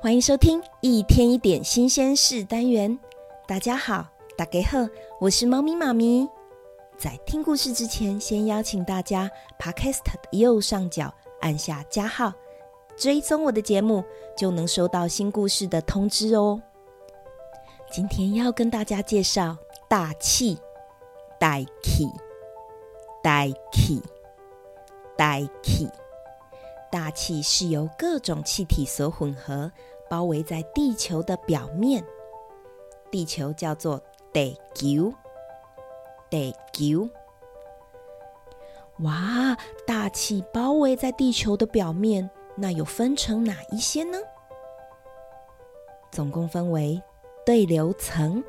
欢迎收听一天一点新鲜事单元。大家好，大家好，我是猫咪妈咪。在听故事之前，先邀请大家，Podcast 的右上角按下加号，追踪我的节目，就能收到新故事的通知哦。今天要跟大家介绍大气，大气，大气，大气。大气是由各种气体所混合，包围在地球的表面。地球叫做地球，地球。哇，大气包围在地球的表面，那有分成哪一些呢？总共分为对流层、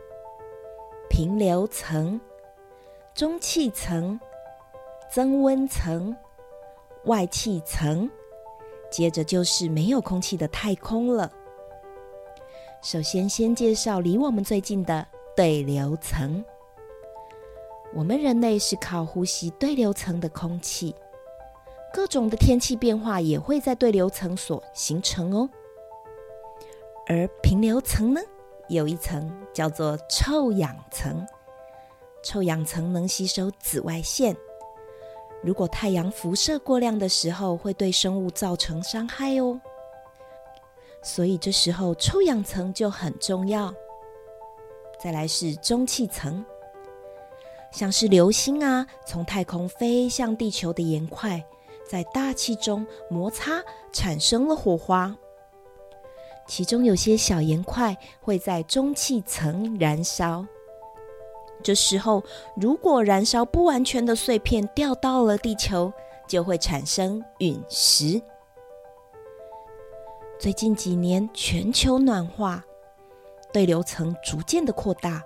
平流层、中气层、增温层、外气层。接着就是没有空气的太空了。首先，先介绍离我们最近的对流层。我们人类是靠呼吸对流层的空气，各种的天气变化也会在对流层所形成哦。而平流层呢，有一层叫做臭氧层，臭氧层能吸收紫外线。如果太阳辐射过量的时候，会对生物造成伤害哦。所以这时候臭氧层就很重要。再来是中气层，像是流星啊，从太空飞向地球的岩块，在大气中摩擦，产生了火花。其中有些小岩块会在中气层燃烧。这时候，如果燃烧不完全的碎片掉到了地球，就会产生陨石。最近几年，全球暖化，对流层逐渐的扩大，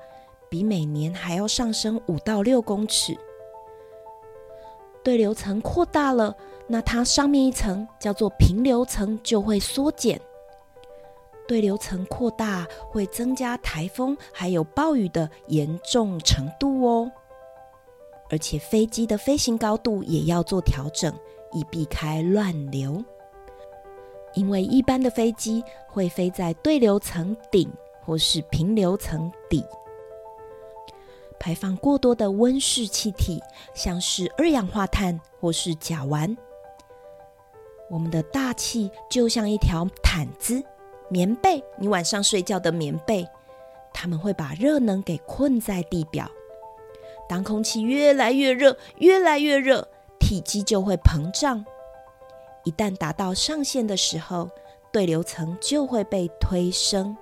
比每年还要上升五到六公尺。对流层扩大了，那它上面一层叫做平流层就会缩减。对流层扩大会增加台风还有暴雨的严重程度哦，而且飞机的飞行高度也要做调整，以避开乱流。因为一般的飞机会飞在对流层顶或是平流层底，排放过多的温室气体，像是二氧化碳或是甲烷。我们的大气就像一条毯子。棉被，你晚上睡觉的棉被，它们会把热能给困在地表。当空气越来越热，越来越热，体积就会膨胀。一旦达到上限的时候，对流层就会被推升。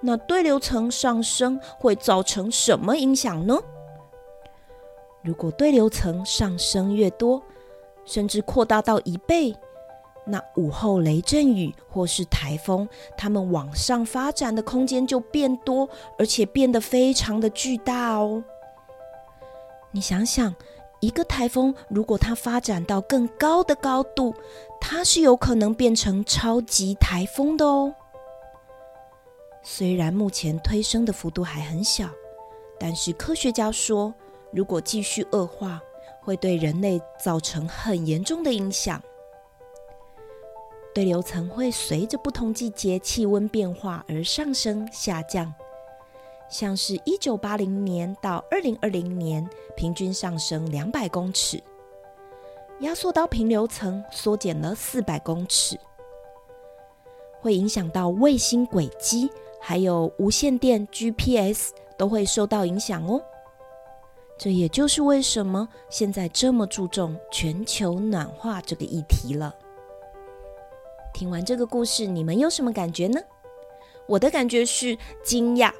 那对流层上升会造成什么影响呢？如果对流层上升越多，甚至扩大到一倍。那午后雷阵雨或是台风，它们往上发展的空间就变多，而且变得非常的巨大哦。你想想，一个台风如果它发展到更高的高度，它是有可能变成超级台风的哦。虽然目前推升的幅度还很小，但是科学家说，如果继续恶化，会对人类造成很严重的影响。对流层会随着不同季节气温变化而上升下降，像是一九八零年到二零二零年平均上升两百公尺，压缩到平流层缩减了四百公尺，会影响到卫星轨迹，还有无线电 GPS 都会受到影响哦。这也就是为什么现在这么注重全球暖化这个议题了。听完这个故事，你们有什么感觉呢？我的感觉是惊讶。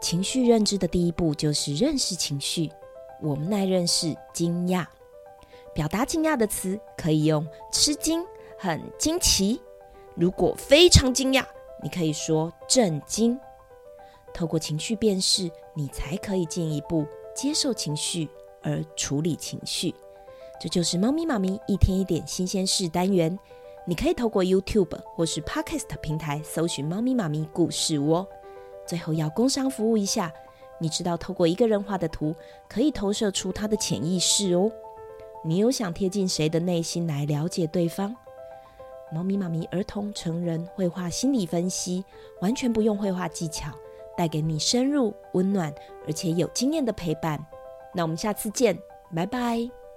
情绪认知的第一步就是认识情绪。我们来认识惊讶。表达惊讶的词可以用吃惊、很惊奇。如果非常惊讶，你可以说震惊。透过情绪辨识，你才可以进一步接受情绪而处理情绪。这就是猫咪妈咪一天一点新鲜事单元。你可以透过 YouTube 或是 Podcast 平台搜寻“猫咪妈咪故事窝”。最后要工商服务一下，你知道透过一个人画的图可以投射出他的潜意识哦。你有想贴近谁的内心来了解对方？猫咪妈咪儿童成人绘画心理分析，完全不用绘画技巧，带给你深入、温暖而且有经验的陪伴。那我们下次见，拜拜。